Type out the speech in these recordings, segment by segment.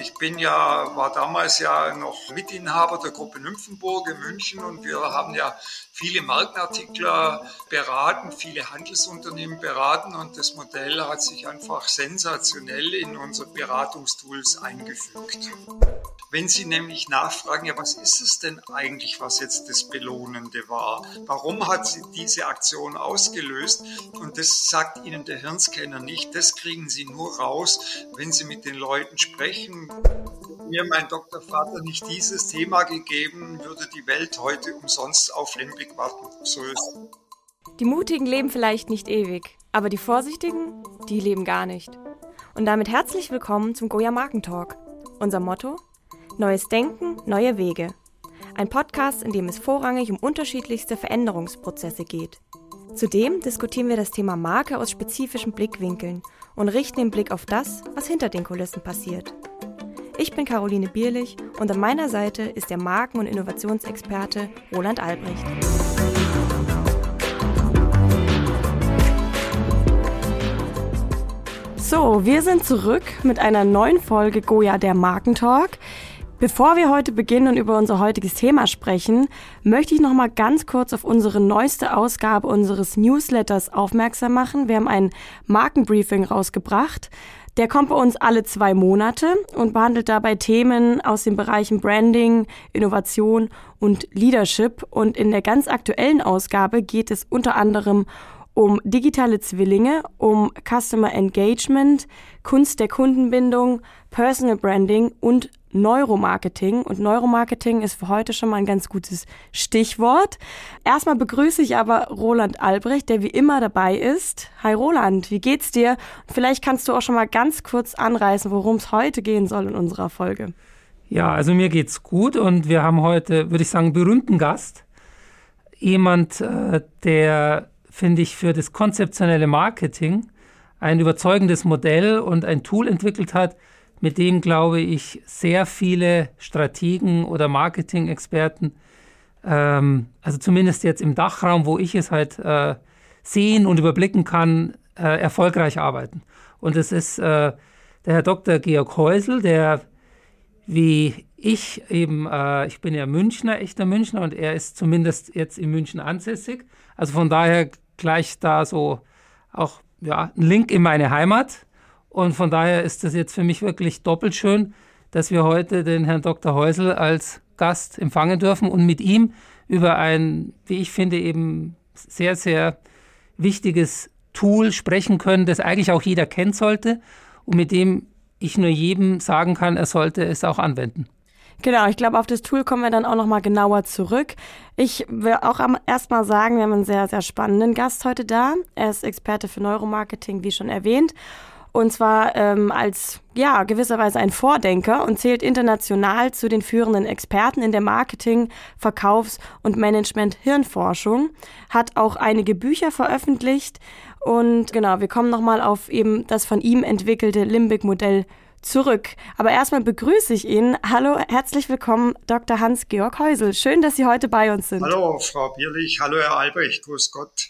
Ich bin ja, war damals ja noch Mitinhaber der Gruppe Nymphenburg in München und wir haben ja viele Markenartikler beraten, viele Handelsunternehmen beraten und das Modell hat sich einfach sensationell in unsere Beratungstools eingefügt. Wenn Sie nämlich nachfragen, ja, was ist es denn eigentlich, was jetzt das Belohnende war? Warum hat sie diese Aktion ausgelöst? Und das sagt Ihnen der Hirnscanner nicht. Das kriegen Sie nur raus, wenn Sie mit den Leuten sprechen. Mir mein Doktorvater nicht dieses Thema gegeben, würde die Welt heute umsonst auf Limbic warten. So ist Die Mutigen leben vielleicht nicht ewig, aber die Vorsichtigen, die leben gar nicht. Und damit herzlich willkommen zum Goya Markentalk. Unser Motto? Neues Denken, neue Wege. Ein Podcast, in dem es vorrangig um unterschiedlichste Veränderungsprozesse geht. Zudem diskutieren wir das Thema Marke aus spezifischen Blickwinkeln und richten den Blick auf das, was hinter den Kulissen passiert. Ich bin Caroline Bierlich und an meiner Seite ist der Marken- und Innovationsexperte Roland Albrecht. So, wir sind zurück mit einer neuen Folge Goya der Markentalk. Bevor wir heute beginnen und über unser heutiges Thema sprechen, möchte ich noch mal ganz kurz auf unsere neueste Ausgabe unseres Newsletters aufmerksam machen. Wir haben ein Markenbriefing rausgebracht. Der kommt bei uns alle zwei Monate und behandelt dabei Themen aus den Bereichen Branding, Innovation und Leadership. Und in der ganz aktuellen Ausgabe geht es unter anderem um digitale Zwillinge, um Customer Engagement, Kunst der Kundenbindung, Personal Branding und Neuromarketing. Und Neuromarketing ist für heute schon mal ein ganz gutes Stichwort. Erstmal begrüße ich aber Roland Albrecht, der wie immer dabei ist. Hi Roland, wie geht's dir? Vielleicht kannst du auch schon mal ganz kurz anreißen, worum es heute gehen soll in unserer Folge. Ja, also mir geht's gut und wir haben heute, würde ich sagen, berühmten Gast. Jemand, äh, der, finde ich, für das konzeptionelle Marketing ein überzeugendes Modell und ein Tool entwickelt hat, mit dem, glaube ich, sehr viele Strategen oder Marketing-Experten, ähm, also zumindest jetzt im Dachraum, wo ich es halt äh, sehen und überblicken kann, äh, erfolgreich arbeiten. Und es ist äh, der Herr Dr. Georg Häusel, der wie ich eben, äh, ich bin ja Münchner, echter Münchner und er ist zumindest jetzt in München ansässig. Also von daher gleich da so auch ja, ein Link in meine Heimat. Und von daher ist es jetzt für mich wirklich doppelt schön, dass wir heute den Herrn Dr. Häusel als Gast empfangen dürfen und mit ihm über ein, wie ich finde, eben sehr, sehr wichtiges Tool sprechen können, das eigentlich auch jeder kennen sollte und mit dem ich nur jedem sagen kann, er sollte es auch anwenden. Genau, ich glaube, auf das Tool kommen wir dann auch nochmal genauer zurück. Ich will auch erstmal sagen, wir haben einen sehr, sehr spannenden Gast heute da. Er ist Experte für Neuromarketing, wie schon erwähnt. Und zwar ähm, als, ja, gewisserweise ein Vordenker und zählt international zu den führenden Experten in der Marketing-, Verkaufs- und Management-Hirnforschung. Hat auch einige Bücher veröffentlicht. Und genau, wir kommen nochmal auf eben das von ihm entwickelte Limbic-Modell zurück. Aber erstmal begrüße ich ihn. Hallo, herzlich willkommen, Dr. Hans-Georg Häusel. Schön, dass Sie heute bei uns sind. Hallo, Frau Bierlich. Hallo, Herr Albrecht. Grüß Gott.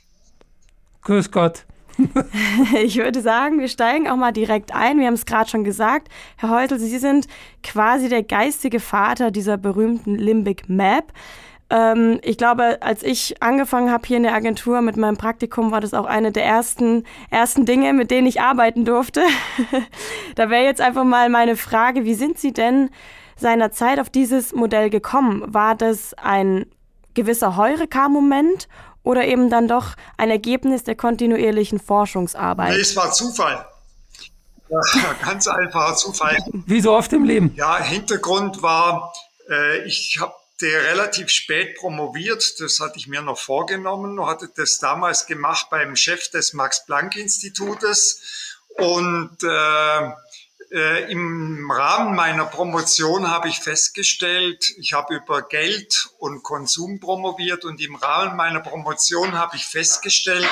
Grüß Gott. ich würde sagen, wir steigen auch mal direkt ein. Wir haben es gerade schon gesagt. Herr Häusel, Sie sind quasi der geistige Vater dieser berühmten Limbic Map. Ähm, ich glaube, als ich angefangen habe hier in der Agentur mit meinem Praktikum, war das auch eine der ersten, ersten Dinge, mit denen ich arbeiten durfte. da wäre jetzt einfach mal meine Frage, wie sind Sie denn seinerzeit auf dieses Modell gekommen? War das ein gewisser Heureka-Moment oder eben dann doch ein Ergebnis der kontinuierlichen Forschungsarbeit? Nee, es war Zufall. Ja, ganz einfacher Zufall. Wie so oft im Leben. Ja, Hintergrund war, äh, ich habe relativ spät promoviert, das hatte ich mir noch vorgenommen, hatte das damals gemacht beim Chef des Max-Planck-Institutes und äh, äh, Im Rahmen meiner Promotion habe ich festgestellt, ich habe über Geld und Konsum promoviert und im Rahmen meiner Promotion habe ich festgestellt,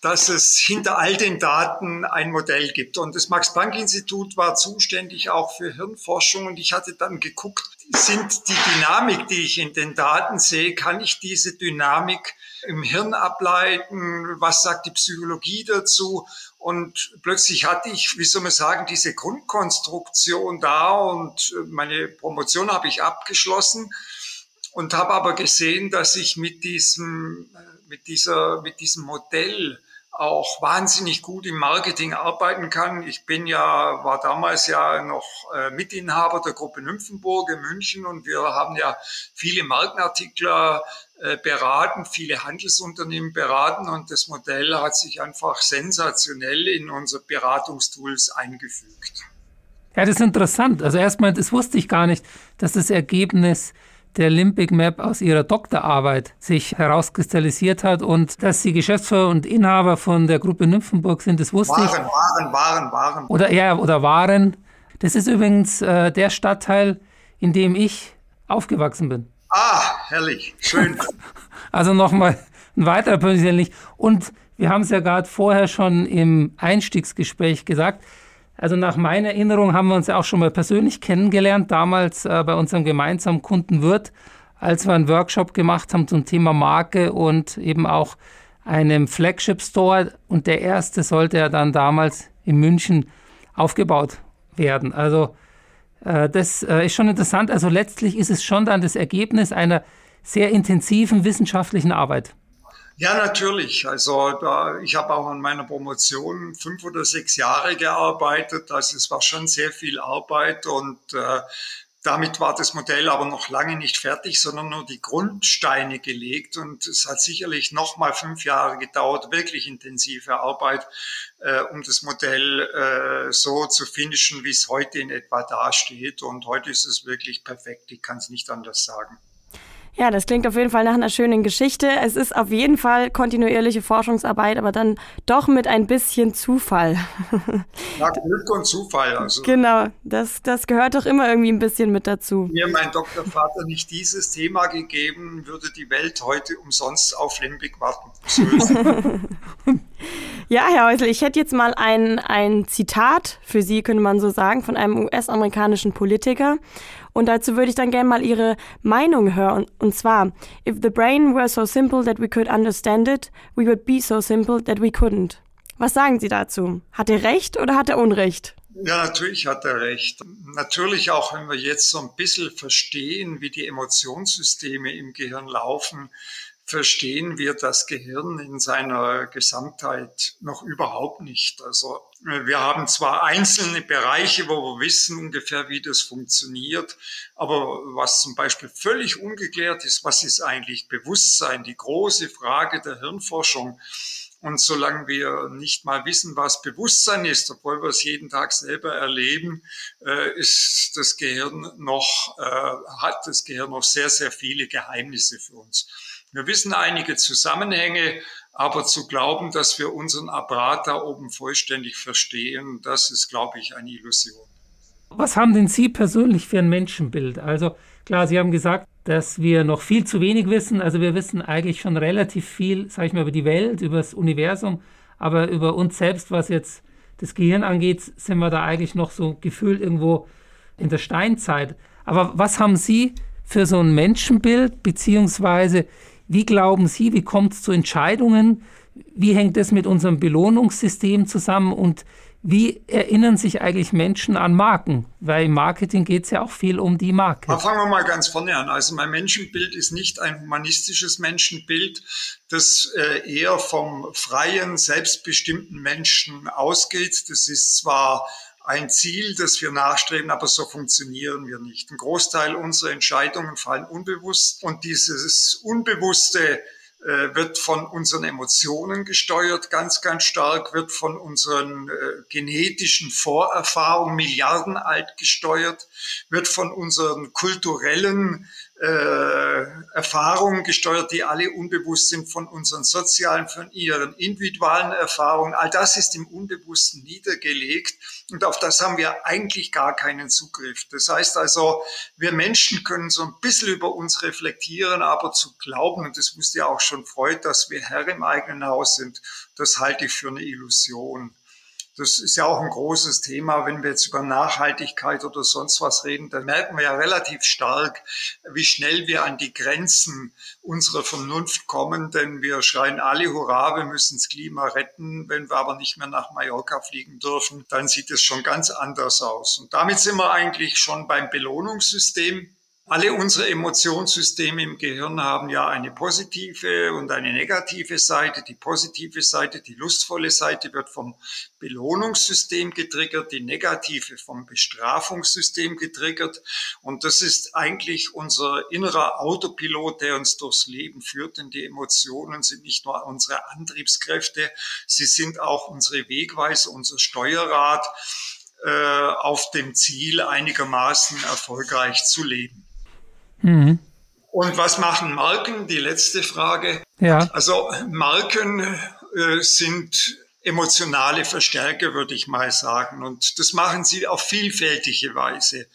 dass es hinter all den Daten ein Modell gibt. Und das Max-Planck-Institut war zuständig auch für Hirnforschung und ich hatte dann geguckt, sind die Dynamik, die ich in den Daten sehe, kann ich diese Dynamik im Hirn ableiten? Was sagt die Psychologie dazu? Und plötzlich hatte ich, wie soll man sagen, diese Grundkonstruktion da und meine Promotion habe ich abgeschlossen und habe aber gesehen, dass ich mit diesem, mit dieser, mit diesem Modell auch wahnsinnig gut im Marketing arbeiten kann. Ich bin ja, war damals ja noch äh, Mitinhaber der Gruppe Nymphenburg in München und wir haben ja viele Markenartikler äh, beraten, viele Handelsunternehmen beraten und das Modell hat sich einfach sensationell in unsere Beratungstools eingefügt. Ja, das ist interessant. Also erstmal, das wusste ich gar nicht, dass das Ergebnis der Limbic Map aus ihrer Doktorarbeit sich herauskristallisiert hat und dass sie Geschäftsführer und Inhaber von der Gruppe Nymphenburg sind, das wusste waren, ich. Waren, waren, waren. Oder ja, oder waren. Das ist übrigens äh, der Stadtteil, in dem ich aufgewachsen bin. Ah, herrlich, schön. also nochmal ein weiterer persönlich. Und wir haben es ja gerade vorher schon im Einstiegsgespräch gesagt, also nach meiner Erinnerung haben wir uns ja auch schon mal persönlich kennengelernt, damals äh, bei unserem gemeinsamen Kunden Wirt, als wir einen Workshop gemacht haben zum Thema Marke und eben auch einem Flagship Store. Und der erste sollte ja dann damals in München aufgebaut werden. Also das äh, ist schon interessant. Also letztlich ist es schon dann das Ergebnis einer sehr intensiven wissenschaftlichen Arbeit. Ja, natürlich. Also da, ich habe auch an meiner Promotion fünf oder sechs Jahre gearbeitet. Also es war schon sehr viel Arbeit und äh, damit war das Modell aber noch lange nicht fertig, sondern nur die Grundsteine gelegt. Und es hat sicherlich noch mal fünf Jahre gedauert, wirklich intensive Arbeit, äh, um das Modell äh, so zu finishen, wie es heute in etwa dasteht. Und heute ist es wirklich perfekt. Ich kann es nicht anders sagen. Ja, das klingt auf jeden Fall nach einer schönen Geschichte. Es ist auf jeden Fall kontinuierliche Forschungsarbeit, aber dann doch mit ein bisschen Zufall. Ja, Glück und Zufall. Also. Genau, das, das gehört doch immer irgendwie ein bisschen mit dazu. Mir mein Doktorvater nicht dieses Thema gegeben, würde die Welt heute umsonst auf Limbic warten. So ja, Herr Häusl, ich hätte jetzt mal ein, ein Zitat für Sie, könnte man so sagen, von einem US-amerikanischen Politiker. Und dazu würde ich dann gerne mal Ihre Meinung hören. Und zwar, if the brain were so simple that we could understand it, we would be so simple that we couldn't. Was sagen Sie dazu? Hat er recht oder hat er Unrecht? Ja, natürlich hat er recht. Natürlich auch, wenn wir jetzt so ein bisschen verstehen, wie die Emotionssysteme im Gehirn laufen, verstehen wir das Gehirn in seiner Gesamtheit noch überhaupt nicht. Also wir haben zwar einzelne Bereiche, wo wir wissen ungefähr, wie das funktioniert, aber was zum Beispiel völlig ungeklärt ist, was ist eigentlich Bewusstsein, die große Frage der Hirnforschung. Und solange wir nicht mal wissen, was Bewusstsein ist, obwohl wir es jeden Tag selber erleben, äh, ist das Gehirn noch, äh, hat das Gehirn noch sehr, sehr viele Geheimnisse für uns. Wir wissen einige Zusammenhänge, aber zu glauben, dass wir unseren Apparat da oben vollständig verstehen, das ist, glaube ich, eine Illusion. Was haben denn Sie persönlich für ein Menschenbild? Also klar, Sie haben gesagt, dass wir noch viel zu wenig wissen. Also wir wissen eigentlich schon relativ viel, sage ich mal, über die Welt, über das Universum, aber über uns selbst, was jetzt das Gehirn angeht, sind wir da eigentlich noch so gefühlt irgendwo in der Steinzeit. Aber was haben Sie für so ein Menschenbild, beziehungsweise wie glauben Sie, wie kommt es zu Entscheidungen? Wie hängt das mit unserem Belohnungssystem zusammen? Und wie erinnern sich eigentlich Menschen an Marken? Weil im Marketing geht es ja auch viel um die Marke. Aber fangen wir mal ganz vorne an. Also mein Menschenbild ist nicht ein humanistisches Menschenbild, das äh, eher vom freien, selbstbestimmten Menschen ausgeht. Das ist zwar ein Ziel, das wir nachstreben, aber so funktionieren wir nicht. Ein Großteil unserer Entscheidungen fallen unbewusst und dieses Unbewusste äh, wird von unseren Emotionen gesteuert, ganz, ganz stark, wird von unseren äh, genetischen Vorerfahrungen milliardenalt gesteuert, wird von unseren kulturellen äh, Erfahrungen gesteuert, die alle unbewusst sind von unseren sozialen, von ihren individuellen Erfahrungen. All das ist im Unbewussten niedergelegt und auf das haben wir eigentlich gar keinen Zugriff. Das heißt also, wir Menschen können so ein bisschen über uns reflektieren, aber zu glauben, und das wusste ja auch schon Freud, dass wir Herr im eigenen Haus sind, das halte ich für eine Illusion. Das ist ja auch ein großes Thema, wenn wir jetzt über Nachhaltigkeit oder sonst was reden, dann merken wir ja relativ stark, wie schnell wir an die Grenzen unserer Vernunft kommen, denn wir schreien alle Hurra, wir müssen das Klima retten. Wenn wir aber nicht mehr nach Mallorca fliegen dürfen, dann sieht es schon ganz anders aus. Und damit sind wir eigentlich schon beim Belohnungssystem. Alle unsere Emotionssysteme im Gehirn haben ja eine positive und eine negative Seite. Die positive Seite, die lustvolle Seite wird vom Belohnungssystem getriggert, die negative vom Bestrafungssystem getriggert. Und das ist eigentlich unser innerer Autopilot, der uns durchs Leben führt. Denn die Emotionen sind nicht nur unsere Antriebskräfte, sie sind auch unsere Wegweise, unser Steuerrad äh, auf dem Ziel einigermaßen erfolgreich zu leben. Mhm. Und was machen Marken? Die letzte Frage. Ja. Also Marken äh, sind emotionale Verstärker, würde ich mal sagen. Und das machen sie auf vielfältige Weise.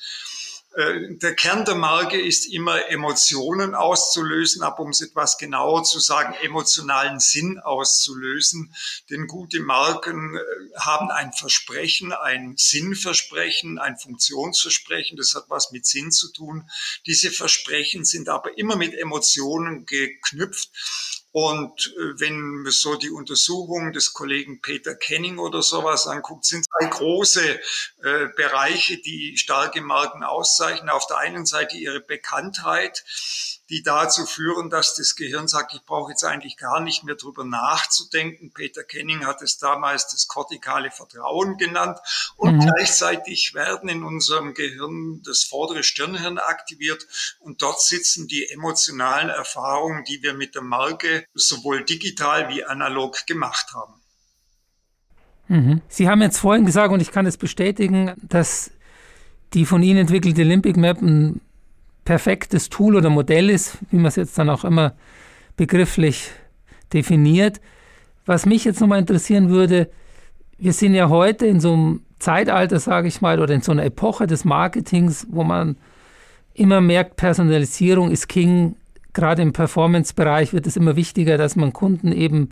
Äh, der Kern der Marke ist immer Emotionen auszulösen, aber um es etwas genauer zu sagen, emotionalen Sinn auszulösen. Denn gute Marken äh, haben ein Versprechen, ein Sinnversprechen, ein Funktionsversprechen. Das hat was mit Sinn zu tun. Diese Versprechen sind aber immer mit Emotionen geknüpft. Und äh, wenn man so die Untersuchung des Kollegen Peter Kenning oder sowas anguckt, sind zwei große äh, Bereiche, die starke Marken auszeichnen. Auf der einen Seite ihre Bekanntheit, die dazu führen, dass das Gehirn sagt, ich brauche jetzt eigentlich gar nicht mehr drüber nachzudenken. Peter Kenning hat es damals das kortikale Vertrauen genannt. Und mhm. gleichzeitig werden in unserem Gehirn das vordere Stirnhirn aktiviert und dort sitzen die emotionalen Erfahrungen, die wir mit der Marke sowohl digital wie analog gemacht haben. Mhm. Sie haben jetzt vorhin gesagt, und ich kann es bestätigen, dass die von Ihnen entwickelte Olympic Map ein perfektes Tool oder Modell ist, wie man es jetzt dann auch immer begrifflich definiert. Was mich jetzt nochmal interessieren würde, wir sind ja heute in so einem Zeitalter, sage ich mal, oder in so einer Epoche des Marketings, wo man immer merkt, Personalisierung ist King. Gerade im Performance-Bereich wird es immer wichtiger, dass man Kunden eben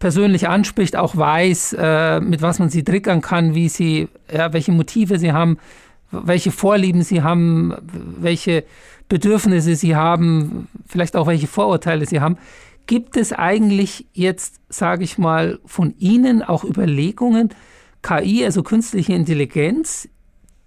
persönlich anspricht, auch weiß, äh, mit was man sie triggern kann, wie sie, ja, welche Motive sie haben, welche Vorlieben sie haben, welche Bedürfnisse sie haben, vielleicht auch welche Vorurteile sie haben. Gibt es eigentlich jetzt, sage ich mal, von Ihnen auch Überlegungen, KI, also künstliche Intelligenz,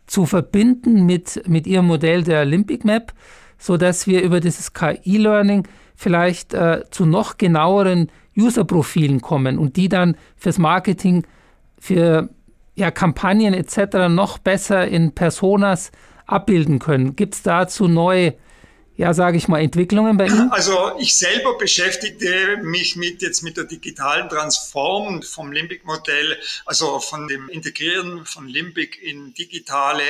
zu verbinden mit, mit Ihrem Modell der Olympic Map, sodass wir über dieses KI-Learning vielleicht äh, zu noch genaueren User-Profilen kommen und die dann fürs Marketing, für ja, Kampagnen etc. noch besser in Personas abbilden können. Gibt es dazu neue ja, sage ich mal, Entwicklungen bei Ihnen? Also ich selber beschäftigte mich mit jetzt mit der digitalen Transform vom Limbic-Modell, also von dem Integrieren von Limbic in digitale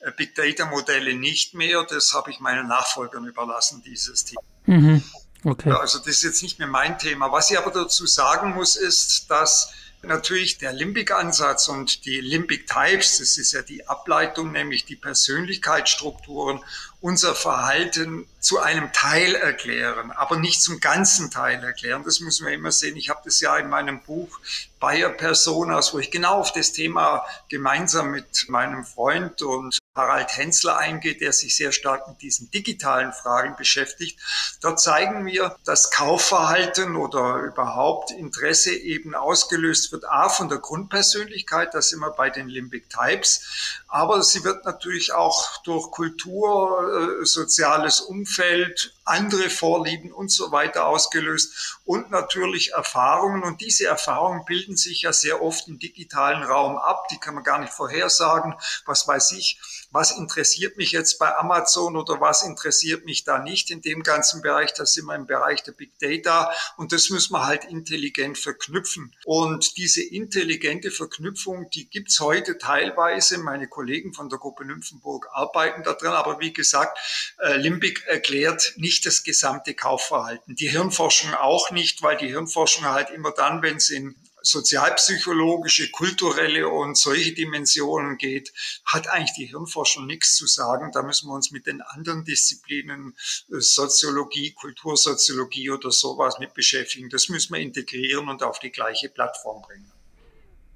äh, Big Data-Modelle nicht mehr. Das habe ich meinen Nachfolgern überlassen, dieses Thema. Mhm. Okay. Also das ist jetzt nicht mehr mein Thema. Was ich aber dazu sagen muss, ist, dass natürlich der Limbic-Ansatz und die Limbic Types, das ist ja die Ableitung, nämlich die Persönlichkeitsstrukturen, unser Verhalten zu einem Teil erklären, aber nicht zum ganzen Teil erklären. Das muss man immer sehen. Ich habe das ja in meinem Buch Bayer Personas, wo ich genau auf das Thema gemeinsam mit meinem Freund und Harald Hensler eingeht, der sich sehr stark mit diesen digitalen Fragen beschäftigt. Dort zeigen wir, dass Kaufverhalten oder überhaupt Interesse eben ausgelöst wird, a von der Grundpersönlichkeit, das immer bei den Limbic Types, aber sie wird natürlich auch durch Kultur, äh, soziales Umfeld, andere Vorlieben und so weiter ausgelöst und natürlich Erfahrungen. Und diese Erfahrungen bilden sich ja sehr oft im digitalen Raum ab. Die kann man gar nicht vorhersagen. Was weiß ich, was interessiert mich jetzt bei Amazon oder was interessiert mich da nicht in dem ganzen Bereich. Da sind wir im Bereich der Big Data und das müssen wir halt intelligent verknüpfen. Und diese intelligente Verknüpfung, die gibt's heute teilweise. Meine Kollegen von der Gruppe Nymphenburg arbeiten daran. Aber wie gesagt, äh, Limbic erklärt nicht nicht das gesamte Kaufverhalten. Die Hirnforschung auch nicht, weil die Hirnforschung halt immer dann, wenn es in sozialpsychologische, kulturelle und solche Dimensionen geht, hat eigentlich die Hirnforschung nichts zu sagen. Da müssen wir uns mit den anderen Disziplinen, äh, Soziologie, Kultursoziologie oder sowas mit beschäftigen. Das müssen wir integrieren und auf die gleiche Plattform bringen.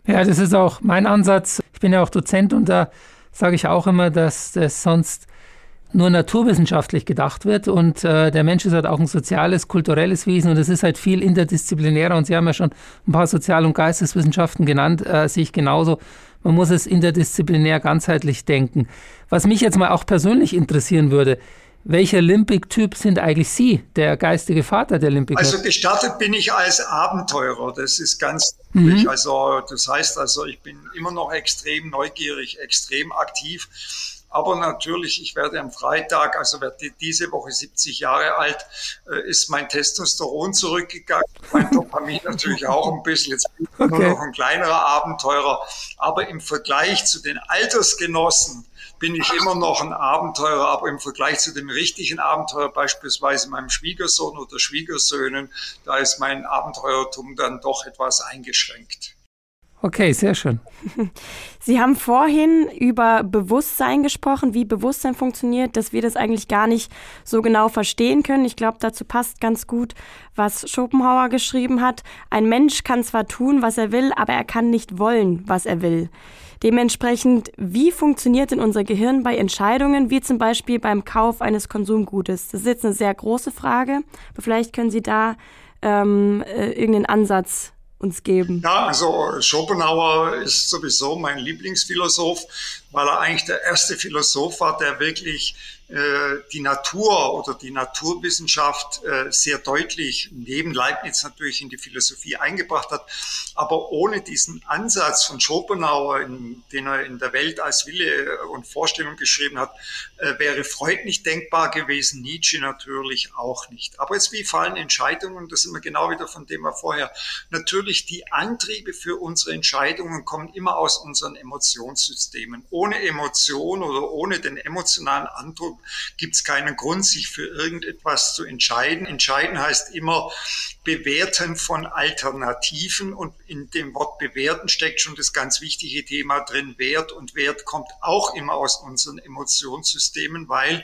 Ja, das ist auch mein Ansatz. Ich bin ja auch Dozent und da sage ich auch immer, dass das sonst nur naturwissenschaftlich gedacht wird und äh, der Mensch ist halt auch ein soziales, kulturelles Wesen und es ist halt viel interdisziplinärer und Sie haben ja schon ein paar Sozial- und Geisteswissenschaften genannt, äh, sehe ich genauso. Man muss es interdisziplinär ganzheitlich denken. Was mich jetzt mal auch persönlich interessieren würde, welcher Limbic-Typ sind eigentlich Sie, der geistige Vater der Limbic? Also gestartet bin ich als Abenteurer, das ist ganz mhm. Also das heißt also, ich bin immer noch extrem neugierig, extrem aktiv aber natürlich, ich werde am Freitag, also werde diese Woche 70 Jahre alt, äh, ist mein Testosteron zurückgegangen, mein Dopamin natürlich auch ein bisschen. Jetzt bin ich okay. nur noch ein kleinerer Abenteurer. Aber im Vergleich zu den Altersgenossen bin ich immer noch ein Abenteurer, aber im Vergleich zu dem richtigen Abenteuer, beispielsweise meinem Schwiegersohn oder Schwiegersöhnen, da ist mein Abenteuertum dann doch etwas eingeschränkt. Okay, sehr schön. Sie haben vorhin über Bewusstsein gesprochen, wie Bewusstsein funktioniert, dass wir das eigentlich gar nicht so genau verstehen können. Ich glaube, dazu passt ganz gut, was Schopenhauer geschrieben hat. Ein Mensch kann zwar tun, was er will, aber er kann nicht wollen, was er will. Dementsprechend, wie funktioniert denn unser Gehirn bei Entscheidungen, wie zum Beispiel beim Kauf eines Konsumgutes? Das ist jetzt eine sehr große Frage, aber vielleicht können Sie da ähm, äh, irgendeinen Ansatz uns geben? Ja, also Schopenhauer ist sowieso mein Lieblingsphilosoph, weil er eigentlich der erste Philosoph war, der wirklich äh, die Natur oder die Naturwissenschaft äh, sehr deutlich neben Leibniz natürlich in die Philosophie eingebracht hat. Aber ohne diesen Ansatz von Schopenhauer, in, den er in der Welt als Wille und Vorstellung geschrieben hat, äh, wäre Freud nicht denkbar gewesen, Nietzsche natürlich auch nicht. Aber jetzt wie fallen Entscheidungen, das sind wir genau wieder von dem wir vorher. Natürlich die Antriebe für unsere Entscheidungen kommen immer aus unseren Emotionssystemen. Ohne Emotion oder ohne den emotionalen Antrieb gibt es keinen Grund, sich für irgendetwas zu entscheiden. Entscheiden heißt immer Bewerten von Alternativen und in dem Wort bewerten steckt schon das ganz wichtige Thema drin. Wert und Wert kommt auch immer aus unseren Emotionssystemen, weil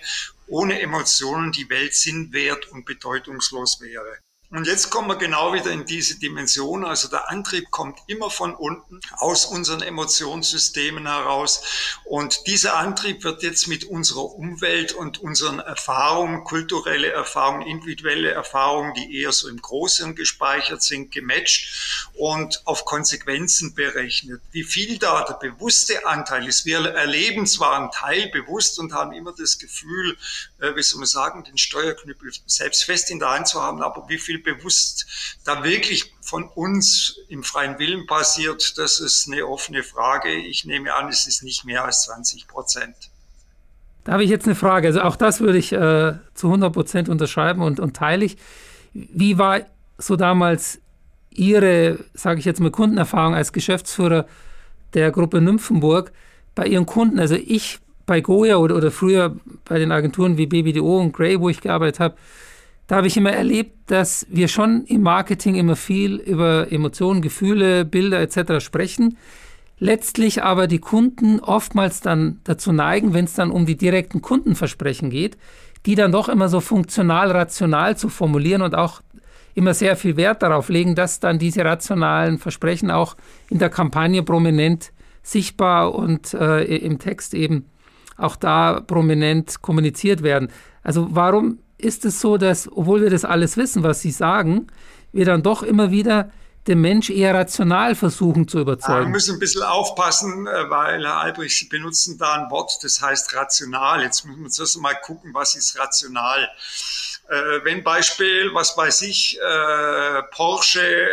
ohne Emotionen die Welt sinnwert und bedeutungslos wäre. Und jetzt kommen wir genau wieder in diese Dimension. Also der Antrieb kommt immer von unten aus unseren Emotionssystemen heraus. Und dieser Antrieb wird jetzt mit unserer Umwelt und unseren Erfahrungen, kulturelle Erfahrungen, individuelle Erfahrungen, die eher so im Großen gespeichert sind, gematcht und auf Konsequenzen berechnet. Wie viel da der bewusste Anteil ist. Wir erleben zwar einen Teil bewusst und haben immer das Gefühl, äh, wie soll man sagen, den Steuerknüppel selbst fest in der Hand zu haben, aber wie viel viel bewusst da wirklich von uns im freien Willen passiert, das ist eine offene Frage. Ich nehme an, es ist nicht mehr als 20 Prozent. Da habe ich jetzt eine Frage. Also auch das würde ich äh, zu 100 Prozent unterschreiben und, und teile ich. Wie war so damals Ihre, sage ich jetzt mal, Kundenerfahrung als Geschäftsführer der Gruppe Nymphenburg bei Ihren Kunden? Also ich bei Goya oder, oder früher bei den Agenturen wie BBDO und Gray, wo ich gearbeitet habe, da habe ich immer erlebt, dass wir schon im Marketing immer viel über Emotionen, Gefühle, Bilder etc. sprechen. Letztlich aber die Kunden oftmals dann dazu neigen, wenn es dann um die direkten Kundenversprechen geht, die dann doch immer so funktional, rational zu formulieren und auch immer sehr viel Wert darauf legen, dass dann diese rationalen Versprechen auch in der Kampagne prominent sichtbar und äh, im Text eben auch da prominent kommuniziert werden. Also warum ist es so, dass, obwohl wir das alles wissen, was Sie sagen, wir dann doch immer wieder den Mensch eher rational versuchen zu überzeugen. Ja, wir müssen ein bisschen aufpassen, äh, weil Herr Albrecht, Sie benutzen da ein Wort, das heißt rational. Jetzt müssen wir zuerst mal gucken, was ist rational. Äh, wenn Beispiel, was weiß ich, äh, Porsche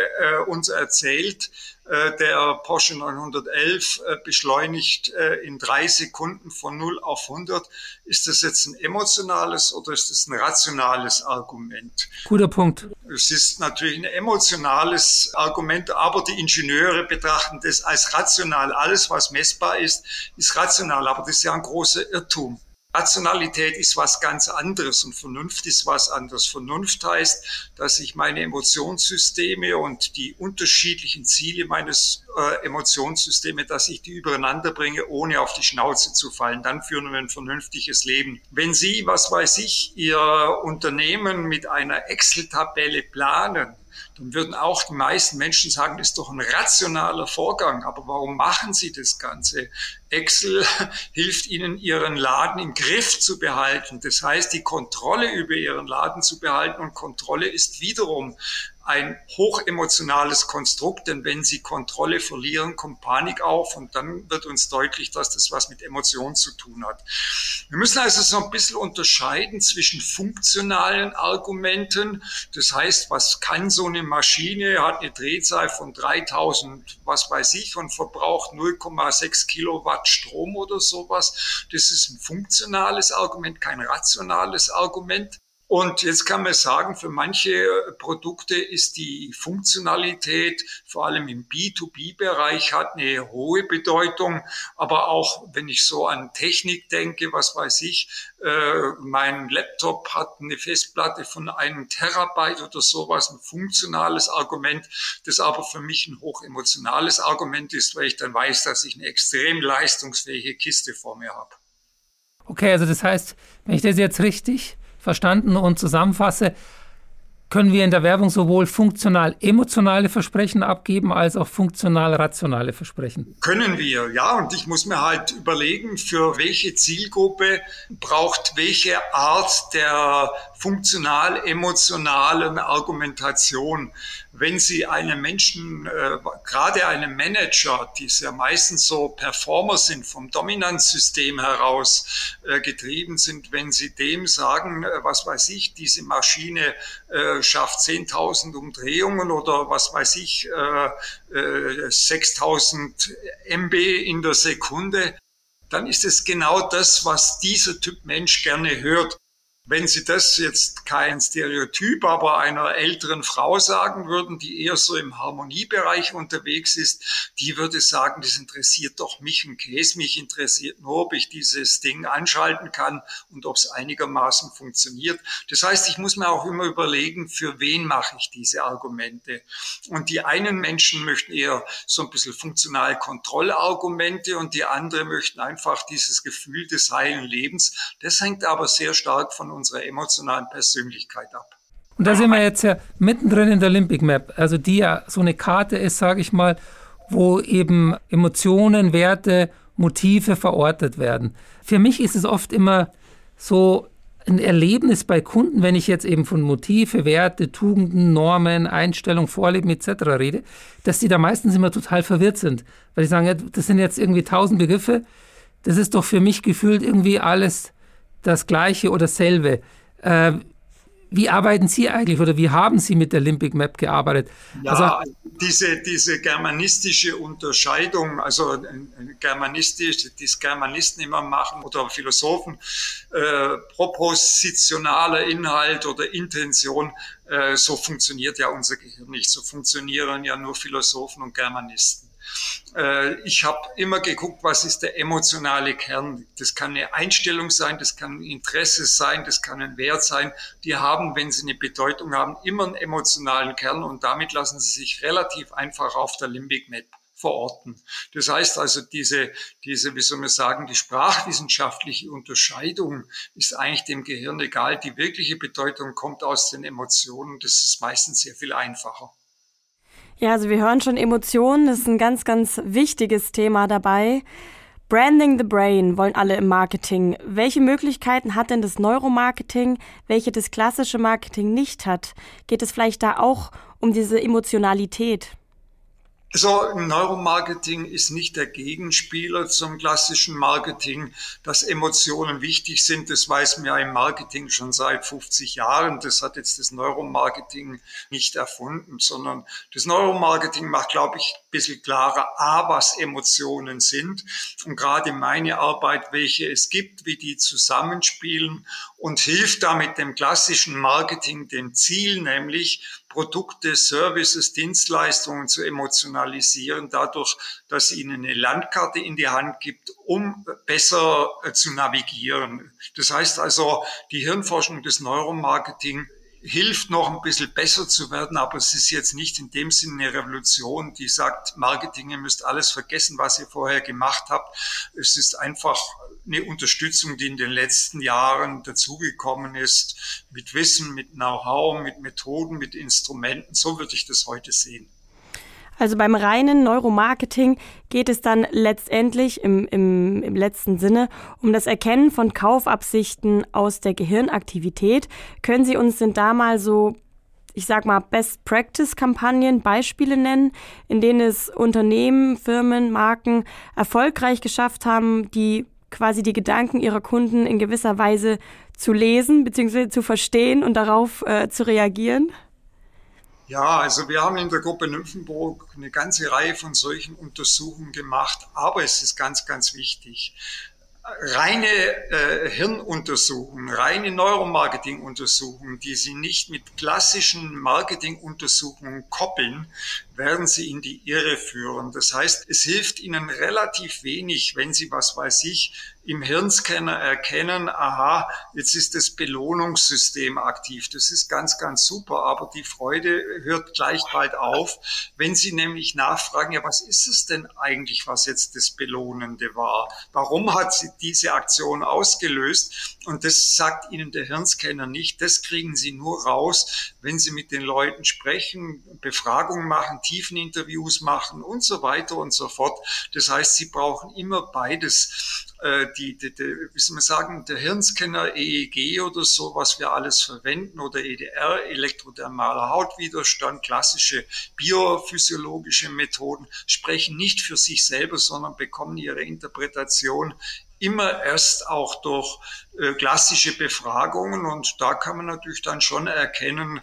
uns erzählt, äh, der Porsche 911 äh, beschleunigt äh, in drei Sekunden von 0 auf 100. Ist das jetzt ein emotionales oder ist das ein rationales Argument? Guter Punkt. Es ist natürlich ein emotionales Argument, aber die Ingenieure betrachten das als rational. Alles, was messbar ist, ist rational, aber das ist ja ein großer Irrtum. Rationalität ist was ganz anderes und Vernunft ist was anderes. Vernunft heißt, dass ich meine Emotionssysteme und die unterschiedlichen Ziele meines äh, Emotionssysteme, dass ich die übereinander bringe, ohne auf die Schnauze zu fallen. Dann führen wir ein vernünftiges Leben. Wenn Sie, was weiß ich, Ihr Unternehmen mit einer Excel-Tabelle planen, dann würden auch die meisten Menschen sagen, das ist doch ein rationaler Vorgang. Aber warum machen sie das Ganze? Excel hilft ihnen, ihren Laden im Griff zu behalten. Das heißt, die Kontrolle über ihren Laden zu behalten. Und Kontrolle ist wiederum ein hochemotionales Konstrukt, denn wenn sie Kontrolle verlieren, kommt Panik auf und dann wird uns deutlich, dass das was mit Emotionen zu tun hat. Wir müssen also so ein bisschen unterscheiden zwischen funktionalen Argumenten, das heißt, was kann so eine Maschine, hat eine Drehzahl von 3000, was weiß ich, und verbraucht 0,6 Kilowatt Strom oder sowas. Das ist ein funktionales Argument, kein rationales Argument. Und jetzt kann man sagen, für manche Produkte ist die Funktionalität, vor allem im B2B-Bereich, hat eine hohe Bedeutung. Aber auch wenn ich so an Technik denke, was weiß ich, äh, mein Laptop hat eine Festplatte von einem Terabyte oder sowas, ein funktionales Argument, das aber für mich ein hochemotionales Argument ist, weil ich dann weiß, dass ich eine extrem leistungsfähige Kiste vor mir habe. Okay, also das heißt, wenn ich das jetzt richtig verstanden und zusammenfasse, können wir in der Werbung sowohl funktional emotionale Versprechen abgeben als auch funktional rationale Versprechen? Können wir, ja. Und ich muss mir halt überlegen, für welche Zielgruppe braucht welche Art der funktional-emotionalen Argumentation. Wenn Sie einem Menschen, äh, gerade einem Manager, die ja meistens so Performer sind, vom Dominanzsystem heraus äh, getrieben sind, wenn Sie dem sagen, äh, was weiß ich, diese Maschine äh, schafft 10.000 Umdrehungen oder was weiß ich, äh, 6.000 äh, MB in der Sekunde, dann ist es genau das, was dieser Typ Mensch gerne hört. Wenn Sie das jetzt kein Stereotyp, aber einer älteren Frau sagen würden, die eher so im Harmoniebereich unterwegs ist, die würde sagen, das interessiert doch mich ein Käse, mich interessiert nur, ob ich dieses Ding anschalten kann und ob es einigermaßen funktioniert. Das heißt, ich muss mir auch immer überlegen, für wen mache ich diese Argumente. Und die einen Menschen möchten eher so ein bisschen funktional Kontrollargumente und die anderen möchten einfach dieses Gefühl des heilen Lebens. Das hängt aber sehr stark von unserer emotionalen Persönlichkeit ab. Und da sind wir jetzt ja mittendrin in der Olympic Map, also die ja so eine Karte ist, sage ich mal, wo eben Emotionen, Werte, Motive verortet werden. Für mich ist es oft immer so ein Erlebnis bei Kunden, wenn ich jetzt eben von Motive, Werte, Tugenden, Normen, Einstellung, Vorleben etc. rede, dass die da meistens immer total verwirrt sind, weil die sagen, das sind jetzt irgendwie tausend Begriffe, das ist doch für mich gefühlt irgendwie alles das Gleiche oder dasselbe. Äh, wie arbeiten Sie eigentlich oder wie haben Sie mit der Limbic Map gearbeitet? Ja, also, diese, diese germanistische Unterscheidung, also germanistisch, die es Germanisten immer machen oder Philosophen, äh, propositionaler Inhalt oder Intention, äh, so funktioniert ja unser Gehirn nicht. So funktionieren ja nur Philosophen und Germanisten. Äh, ich habe immer geguckt, was ist der emotionale Kern. Das kann eine Einstellung sein, das kann ein Interesse sein, das kann ein Wert sein. Die haben, wenn sie eine Bedeutung haben, immer einen emotionalen Kern und damit lassen sie sich relativ einfach auf der Limbic Map verorten. Das heißt also, diese, diese, wie soll man sagen, die sprachwissenschaftliche Unterscheidung ist eigentlich dem Gehirn egal. Die wirkliche Bedeutung kommt aus den Emotionen. Das ist meistens sehr viel einfacher. Ja, also wir hören schon Emotionen, das ist ein ganz, ganz wichtiges Thema dabei. Branding the Brain wollen alle im Marketing. Welche Möglichkeiten hat denn das Neuromarketing, welche das klassische Marketing nicht hat? Geht es vielleicht da auch um diese Emotionalität? Also Neuromarketing ist nicht der Gegenspieler zum klassischen Marketing. Dass Emotionen wichtig sind, das weiß man ja im Marketing schon seit 50 Jahren. Das hat jetzt das Neuromarketing nicht erfunden, sondern das Neuromarketing macht, glaube ich, ein bisschen klarer, A, was Emotionen sind und gerade meine Arbeit, welche es gibt, wie die zusammenspielen und hilft damit dem klassischen Marketing dem Ziel, nämlich Produkte, Services, Dienstleistungen zu emotionalisieren, dadurch, dass ihnen eine Landkarte in die Hand gibt, um besser äh, zu navigieren. Das heißt also, die Hirnforschung des Neuromarketing hilft noch ein bisschen besser zu werden, aber es ist jetzt nicht in dem Sinne eine Revolution, die sagt, Marketing, ihr müsst alles vergessen, was ihr vorher gemacht habt. Es ist einfach eine Unterstützung, die in den letzten Jahren dazugekommen ist, mit Wissen, mit Know-how, mit Methoden, mit Instrumenten. So würde ich das heute sehen. Also beim reinen Neuromarketing geht es dann letztendlich im, im, im letzten Sinne um das Erkennen von Kaufabsichten aus der Gehirnaktivität. Können Sie uns denn da mal so ich sag mal, Best-Practice-Kampagnen, Beispiele nennen, in denen es Unternehmen, Firmen, Marken erfolgreich geschafft haben, die quasi die Gedanken ihrer Kunden in gewisser Weise zu lesen bzw. zu verstehen und darauf äh, zu reagieren? Ja, also wir haben in der Gruppe Nymphenburg eine ganze Reihe von solchen Untersuchungen gemacht, aber es ist ganz, ganz wichtig reine äh, Hirnuntersuchungen, reine Neuromarketing-Untersuchungen, die Sie nicht mit klassischen Marketing-Untersuchungen koppeln, werden Sie in die Irre führen. Das heißt, es hilft Ihnen relativ wenig, wenn Sie, was weiß ich, im Hirnscanner erkennen, aha, jetzt ist das Belohnungssystem aktiv. Das ist ganz, ganz super, aber die Freude hört gleich bald auf, wenn Sie nämlich nachfragen, ja, was ist es denn eigentlich, was jetzt das Belohnende war? Warum hat sie diese Aktion ausgelöst? Und das sagt Ihnen der Hirnscanner nicht. Das kriegen Sie nur raus, wenn Sie mit den Leuten sprechen, Befragungen machen, Tiefeninterviews machen und so weiter und so fort. Das heißt, Sie brauchen immer beides äh, die, die, die, wie soll man sagen, der Hirnscanner EEG oder so, was wir alles verwenden, oder EDR, elektrodermaler Hautwiderstand, klassische biophysiologische Methoden, sprechen nicht für sich selber, sondern bekommen ihre Interpretation immer erst auch durch äh, klassische Befragungen. Und da kann man natürlich dann schon erkennen,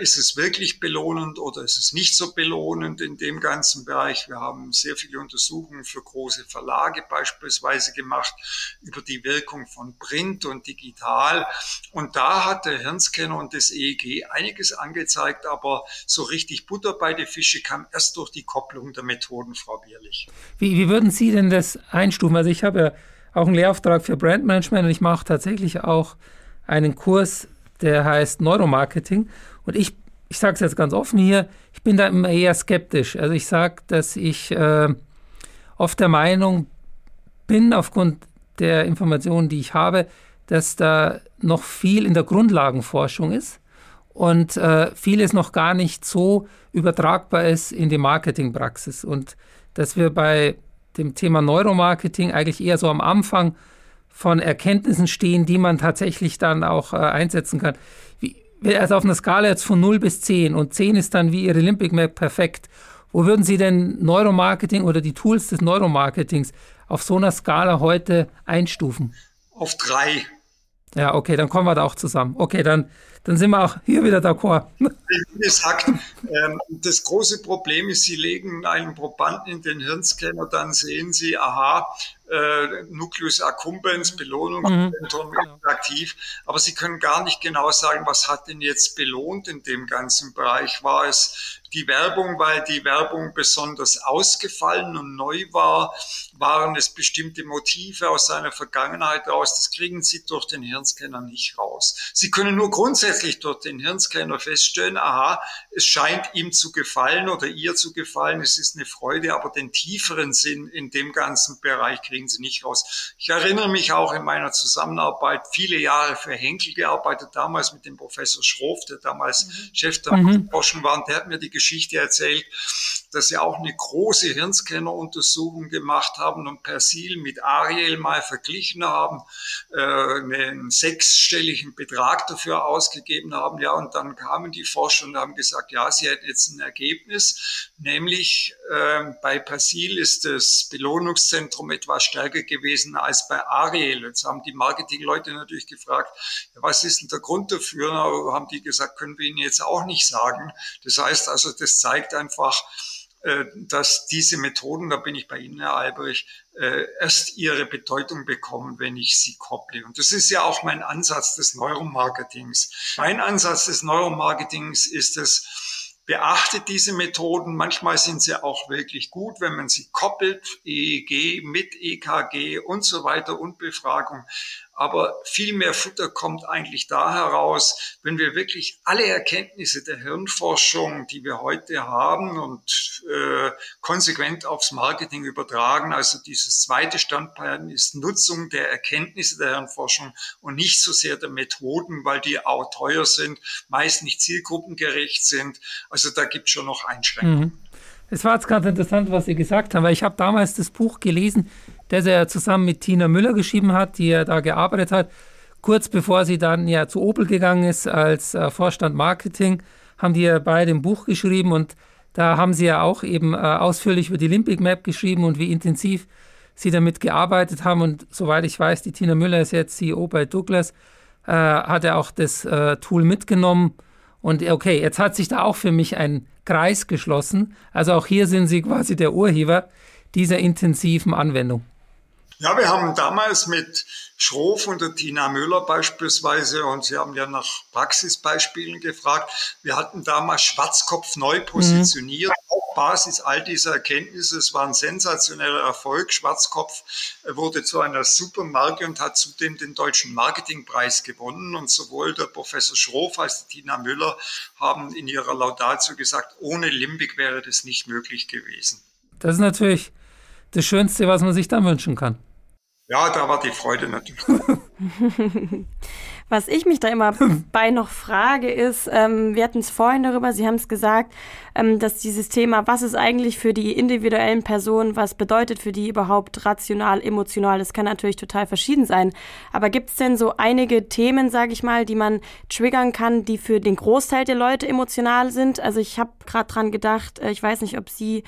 ist es wirklich belohnend oder ist es nicht so belohnend in dem ganzen Bereich. Wir haben sehr viele Untersuchungen für große Verlage beispielsweise gemacht über die Wirkung von Print und Digital und da hat der Hirnscanner und das EEG einiges angezeigt, aber so richtig Butter bei die Fische kam erst durch die Kopplung der Methoden, Frau Bierlich. Wie, wie würden Sie denn das einstufen? Also ich habe ja auch einen Lehrauftrag für Brandmanagement und ich mache tatsächlich auch einen Kurs, der heißt Neuromarketing. Und ich, ich sage es jetzt ganz offen hier, ich bin da immer eher skeptisch. Also ich sage, dass ich äh, oft der Meinung bin, aufgrund der Informationen, die ich habe, dass da noch viel in der Grundlagenforschung ist und äh, vieles noch gar nicht so übertragbar ist in die Marketingpraxis. Und dass wir bei dem Thema Neuromarketing eigentlich eher so am Anfang von Erkenntnissen stehen, die man tatsächlich dann auch äh, einsetzen kann. Also auf einer Skala jetzt von 0 bis 10 und 10 ist dann wie Ihre Olympic Map perfekt. Wo würden Sie denn Neuromarketing oder die Tools des Neuromarketings auf so einer Skala heute einstufen? Auf drei. Ja, okay, dann kommen wir da auch zusammen. Okay, dann dann sind wir auch hier wieder d'accord. Wie gesagt, ähm, das große Problem ist, Sie legen einen Probanden in den Hirnscanner, dann sehen Sie, aha, äh, Nucleus accumbens, Belohnungszentrum mhm. aktiv, aber Sie können gar nicht genau sagen, was hat denn jetzt belohnt in dem ganzen Bereich? War es die Werbung, weil die Werbung besonders ausgefallen und neu war? Waren es bestimmte Motive aus seiner Vergangenheit raus? Das kriegen Sie durch den Hirnscanner nicht raus. Sie können nur grundsätzlich durch den Hirnscanner feststellen, aha, es scheint ihm zu gefallen oder ihr zu gefallen, es ist eine Freude, aber den tieferen Sinn in dem ganzen Bereich kriegen Sie nicht raus. Ich erinnere mich auch in meiner Zusammenarbeit viele Jahre für Henkel gearbeitet, damals mit dem Professor Schroff, der damals mhm. Chef der mhm. Forschung war, und der hat mir die Geschichte erzählt, dass sie auch eine große Hirnscanner-Untersuchung gemacht haben und Persil mit Ariel mal verglichen haben, äh, einen sechsstelligen Betrag dafür ausgegeben haben. Ja, und dann kamen die Forscher und haben gesagt, ja, sie hätten jetzt ein Ergebnis, nämlich äh, bei Persil ist das Belohnungszentrum etwas stärker gewesen als bei Ariel. Jetzt haben die Marketingleute natürlich gefragt, ja, was ist denn der Grund dafür? Aber haben die gesagt, können wir Ihnen jetzt auch nicht sagen. Das heißt also, das zeigt einfach, dass diese Methoden, da bin ich bei Ihnen, Herr Albrich, äh, erst ihre Bedeutung bekommen, wenn ich sie kopple. Und das ist ja auch mein Ansatz des Neuromarketings. Mein Ansatz des Neuromarketings ist es, beachtet diese Methoden. Manchmal sind sie auch wirklich gut, wenn man sie koppelt, EEG mit EKG und so weiter und Befragung. Aber viel mehr Futter kommt eigentlich da heraus, wenn wir wirklich alle Erkenntnisse der Hirnforschung, die wir heute haben und äh, konsequent aufs Marketing übertragen. Also dieses zweite Standbein ist Nutzung der Erkenntnisse der Hirnforschung und nicht so sehr der Methoden, weil die auch teuer sind, meist nicht zielgruppengerecht sind. Also da gibt es schon noch Einschränkungen. Mhm. Es war jetzt ganz interessant, was Sie gesagt haben, weil ich habe damals das Buch gelesen, das er zusammen mit Tina Müller geschrieben hat, die er da gearbeitet hat. Kurz bevor sie dann ja zu Opel gegangen ist als äh, Vorstand Marketing, haben die ja beide ein Buch geschrieben und da haben sie ja auch eben äh, ausführlich über die Olympic Map geschrieben und wie intensiv sie damit gearbeitet haben. Und soweit ich weiß, die Tina Müller ist jetzt CEO bei Douglas, äh, hat er auch das äh, Tool mitgenommen. Und okay, jetzt hat sich da auch für mich ein Kreis geschlossen. Also auch hier sind sie quasi der Urheber dieser intensiven Anwendung. Ja, wir haben damals mit Schroff und der Tina Müller beispielsweise, und Sie haben ja nach Praxisbeispielen gefragt, wir hatten damals Schwarzkopf neu mhm. positioniert. Mhm. Auf Basis all dieser Erkenntnisse, es war ein sensationeller Erfolg. Schwarzkopf wurde zu einer Supermarke und hat zudem den Deutschen Marketingpreis gewonnen. Und sowohl der Professor Schroff als die Tina Müller haben in ihrer Laudatio gesagt, ohne Limbic wäre das nicht möglich gewesen. Das ist natürlich das Schönste, was man sich da wünschen kann. Ja, da war die Freude natürlich. Was ich mich da immer bei noch frage, ist, ähm, wir hatten es vorhin darüber, Sie haben es gesagt, ähm, dass dieses Thema, was ist eigentlich für die individuellen Personen, was bedeutet für die überhaupt rational, emotional, das kann natürlich total verschieden sein. Aber gibt es denn so einige Themen, sage ich mal, die man triggern kann, die für den Großteil der Leute emotional sind? Also ich habe gerade dran gedacht, äh, ich weiß nicht, ob Sie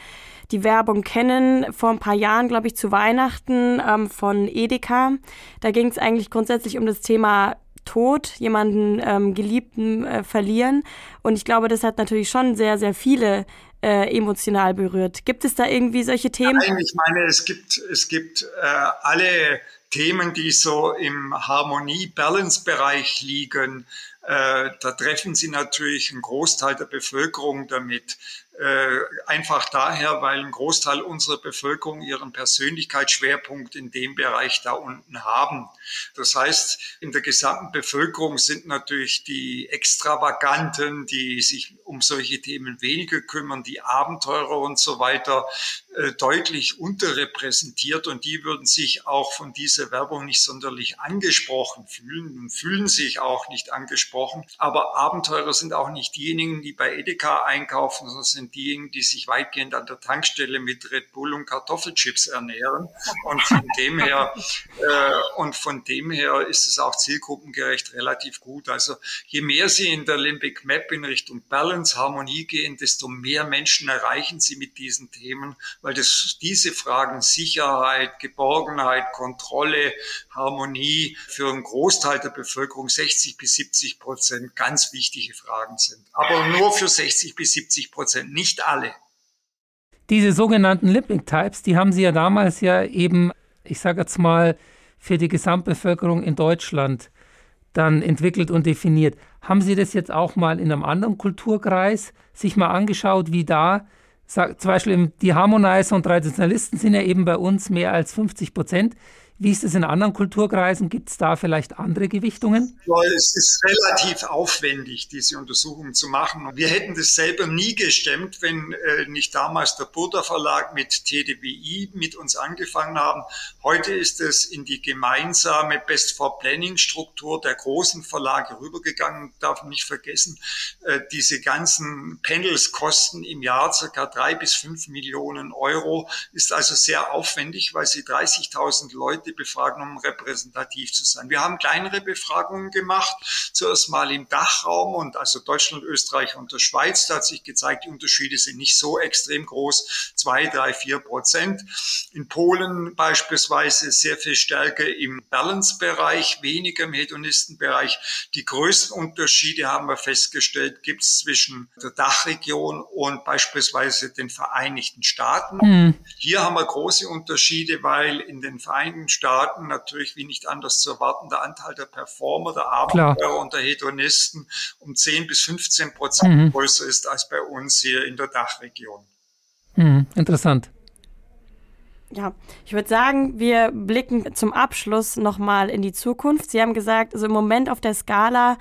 die Werbung kennen. Vor ein paar Jahren, glaube ich, zu Weihnachten ähm, von Edeka. Da ging es eigentlich grundsätzlich um das Thema Tod, jemanden ähm, Geliebten äh, verlieren. Und ich glaube, das hat natürlich schon sehr, sehr viele äh, emotional berührt. Gibt es da irgendwie solche Themen? Nein, ich meine, es gibt, es gibt äh, alle Themen, die so im Harmonie-Balance-Bereich liegen. Äh, da treffen Sie natürlich einen Großteil der Bevölkerung damit. Äh, einfach daher, weil ein Großteil unserer Bevölkerung ihren Persönlichkeitsschwerpunkt in dem Bereich da unten haben. Das heißt, in der gesamten Bevölkerung sind natürlich die Extravaganten, die sich um solche Themen weniger kümmern, die Abenteurer und so weiter, äh, deutlich unterrepräsentiert und die würden sich auch von dieser Werbung nicht sonderlich angesprochen fühlen und fühlen sich auch nicht angesprochen. Aber Abenteurer sind auch nicht diejenigen, die bei Edeka einkaufen, sondern sind diejenigen, die sich weitgehend an der Tankstelle mit Red Bull und Kartoffelchips ernähren. Und von dem her, äh, und von dem her ist es auch zielgruppengerecht relativ gut. Also je mehr Sie in der Limbic Map in Richtung Balance, Harmonie gehen, desto mehr Menschen erreichen Sie mit diesen Themen, weil das, diese Fragen Sicherheit, Geborgenheit, Kontrolle, Harmonie für einen Großteil der Bevölkerung 60 bis 70 Prozent ganz wichtige Fragen sind. Aber nur für 60 bis 70 Prozent nicht alle. Diese sogenannten Limping Types, die haben Sie ja damals ja eben, ich sage jetzt mal, für die Gesamtbevölkerung in Deutschland dann entwickelt und definiert. Haben Sie das jetzt auch mal in einem anderen Kulturkreis sich mal angeschaut, wie da, zum Beispiel die Harmonizer und Traditionalisten sind ja eben bei uns mehr als 50 Prozent. Wie ist es in anderen Kulturkreisen? Gibt es da vielleicht andere Gewichtungen? es ist relativ aufwendig, diese Untersuchung zu machen. Wir hätten das selber nie gestemmt, wenn äh, nicht damals der Burda Verlag mit TDBI mit uns angefangen haben. Heute ist es in die gemeinsame Best for Planning Struktur der großen Verlage rübergegangen. Darf nicht vergessen, äh, diese ganzen Panels kosten im Jahr circa drei bis fünf Millionen Euro. Ist also sehr aufwendig, weil sie 30.000 Leute Leute befragen, um repräsentativ zu sein. Wir haben kleinere Befragungen gemacht, zuerst mal im Dachraum und also Deutschland, Österreich und der Schweiz. Da hat sich gezeigt, die Unterschiede sind nicht so extrem groß, zwei, drei, vier Prozent. In Polen beispielsweise sehr viel stärker im Balance-Bereich, weniger im Hedonistenbereich. Die größten Unterschiede haben wir festgestellt, gibt es zwischen der Dachregion und beispielsweise den Vereinigten Staaten. Mhm. Hier haben wir große Unterschiede, weil in den Vereinigten Staaten natürlich wie nicht anders zu erwarten der Anteil der Performer, der Abenteurer und der Hedonisten um 10 bis 15 Prozent mhm. größer ist als bei uns hier in der Dachregion. Mhm, interessant. Ja, ich würde sagen, wir blicken zum Abschluss nochmal in die Zukunft. Sie haben gesagt, also im Moment auf der Skala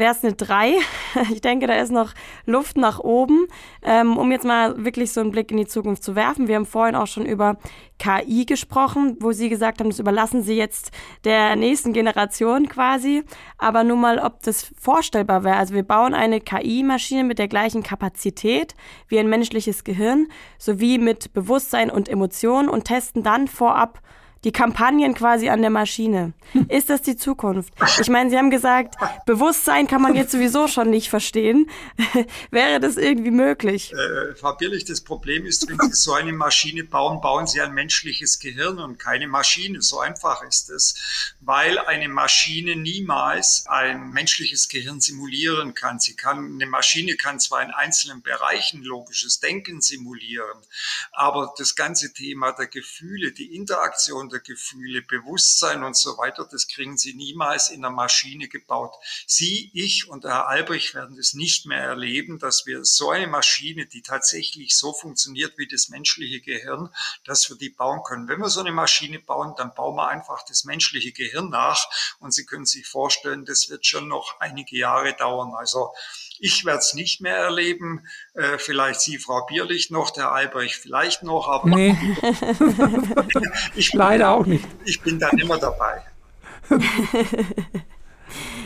wäre es eine 3. Ich denke, da ist noch Luft nach oben. Ähm, um jetzt mal wirklich so einen Blick in die Zukunft zu werfen. Wir haben vorhin auch schon über KI gesprochen, wo Sie gesagt haben, das überlassen Sie jetzt der nächsten Generation quasi. Aber nur mal, ob das vorstellbar wäre. Also wir bauen eine KI-Maschine mit der gleichen Kapazität wie ein menschliches Gehirn, sowie mit Bewusstsein und Emotionen und testen dann vorab die Kampagnen quasi an der Maschine. Ist das die Zukunft? Ich meine, Sie haben gesagt, Bewusstsein kann man jetzt sowieso schon nicht verstehen. Wäre das irgendwie möglich? Äh, Frau Birlich, das Problem ist, wenn Sie so eine Maschine bauen, bauen Sie ein menschliches Gehirn und keine Maschine. So einfach ist es, weil eine Maschine niemals ein menschliches Gehirn simulieren kann. Sie kann, eine Maschine kann zwar in einzelnen Bereichen logisches Denken simulieren, aber das ganze Thema der Gefühle, die Interaktion der Gefühle, Bewusstsein und so weiter, das kriegen Sie niemals in der Maschine gebaut. Sie, ich und Herr Albrecht werden das nicht mehr erleben, dass wir so eine Maschine, die tatsächlich so funktioniert wie das menschliche Gehirn, dass wir die bauen können. Wenn wir so eine Maschine bauen, dann bauen wir einfach das menschliche Gehirn nach und Sie können sich vorstellen, das wird schon noch einige Jahre dauern. Also ich werde es nicht mehr erleben. Äh, vielleicht Sie, Frau Bierlich, noch, der Albrecht vielleicht noch, aber nee. ich leider auch nicht. Ich bin dann immer dabei.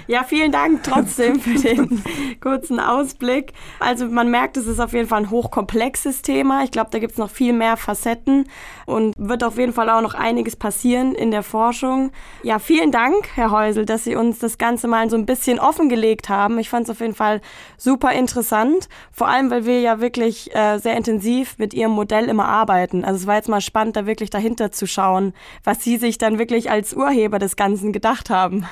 Ja, vielen Dank trotzdem für den kurzen Ausblick. Also man merkt, es ist auf jeden Fall ein hochkomplexes Thema. Ich glaube, da gibt es noch viel mehr Facetten und wird auf jeden Fall auch noch einiges passieren in der Forschung. Ja, vielen Dank, Herr Häusel, dass Sie uns das Ganze mal so ein bisschen offengelegt haben. Ich fand es auf jeden Fall super interessant, vor allem, weil wir ja wirklich äh, sehr intensiv mit Ihrem Modell immer arbeiten. Also es war jetzt mal spannend, da wirklich dahinter zu schauen, was Sie sich dann wirklich als Urheber des Ganzen gedacht haben.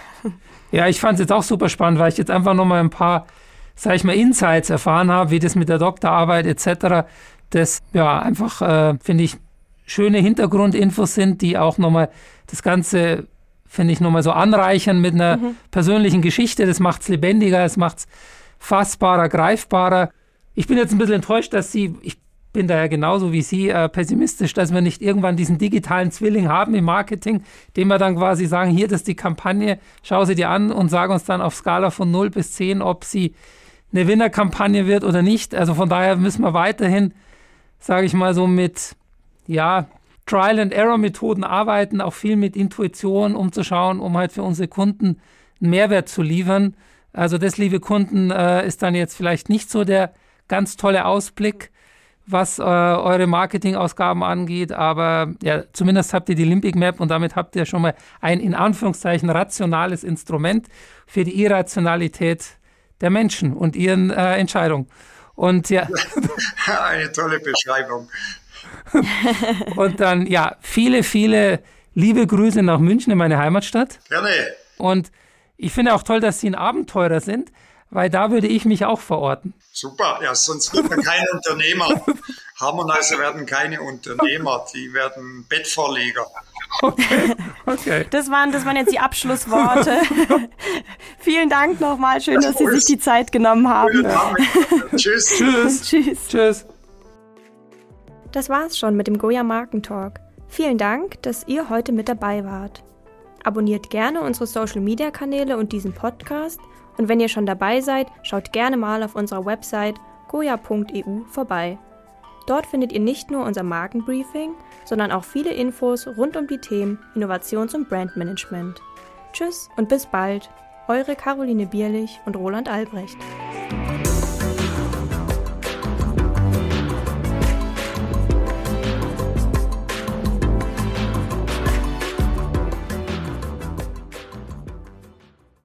Ja, ich fand es jetzt auch super spannend, weil ich jetzt einfach nochmal ein paar, sag ich mal, Insights erfahren habe, wie das mit der Doktorarbeit etc. Das, ja, einfach, äh, finde ich, schöne Hintergrundinfos sind, die auch nochmal das Ganze, finde ich, nochmal so anreichern mit einer mhm. persönlichen Geschichte. Das macht es lebendiger, es macht es fassbarer, greifbarer. Ich bin jetzt ein bisschen enttäuscht, dass Sie, ich bin da ja genauso wie Sie äh, pessimistisch, dass wir nicht irgendwann diesen digitalen Zwilling haben im Marketing, dem wir dann quasi sagen, hier, das ist die Kampagne, schau sie dir an und sag uns dann auf Skala von 0 bis 10, ob sie eine Winnerkampagne wird oder nicht. Also von daher müssen wir weiterhin, sage ich mal so, mit ja, Trial-and-Error-Methoden arbeiten, auch viel mit Intuition, um zu schauen, um halt für unsere Kunden einen Mehrwert zu liefern. Also das, liebe Kunden, äh, ist dann jetzt vielleicht nicht so der ganz tolle Ausblick was äh, eure Marketingausgaben angeht, aber ja, zumindest habt ihr die Limbic Map und damit habt ihr schon mal ein in Anführungszeichen rationales Instrument für die Irrationalität der Menschen und ihren äh, Entscheidungen. Und ja. Eine tolle Beschreibung. und dann, ja, viele, viele liebe Grüße nach München in meine Heimatstadt. Gerne. Und ich finde auch toll, dass Sie ein Abenteurer sind, weil da würde ich mich auch verorten. Super, ja, sonst wird man kein Unternehmer. Harmonizer werden keine Unternehmer, die werden Bettvorleger. Okay, okay. Das waren, das waren jetzt die Abschlussworte. Vielen Dank nochmal. Schön, dass Sie sich die Zeit genommen haben. Tschüss. Tschüss. Tschüss. Tschüss. Das war's schon mit dem Goya Markentalk. Vielen Dank, dass ihr heute mit dabei wart. Abonniert gerne unsere Social Media Kanäle und diesen Podcast und wenn ihr schon dabei seid, schaut gerne mal auf unserer Website goya.eu vorbei. Dort findet ihr nicht nur unser Markenbriefing, sondern auch viele Infos rund um die Themen Innovations- und Brandmanagement. Tschüss und bis bald, eure Caroline Bierlich und Roland Albrecht.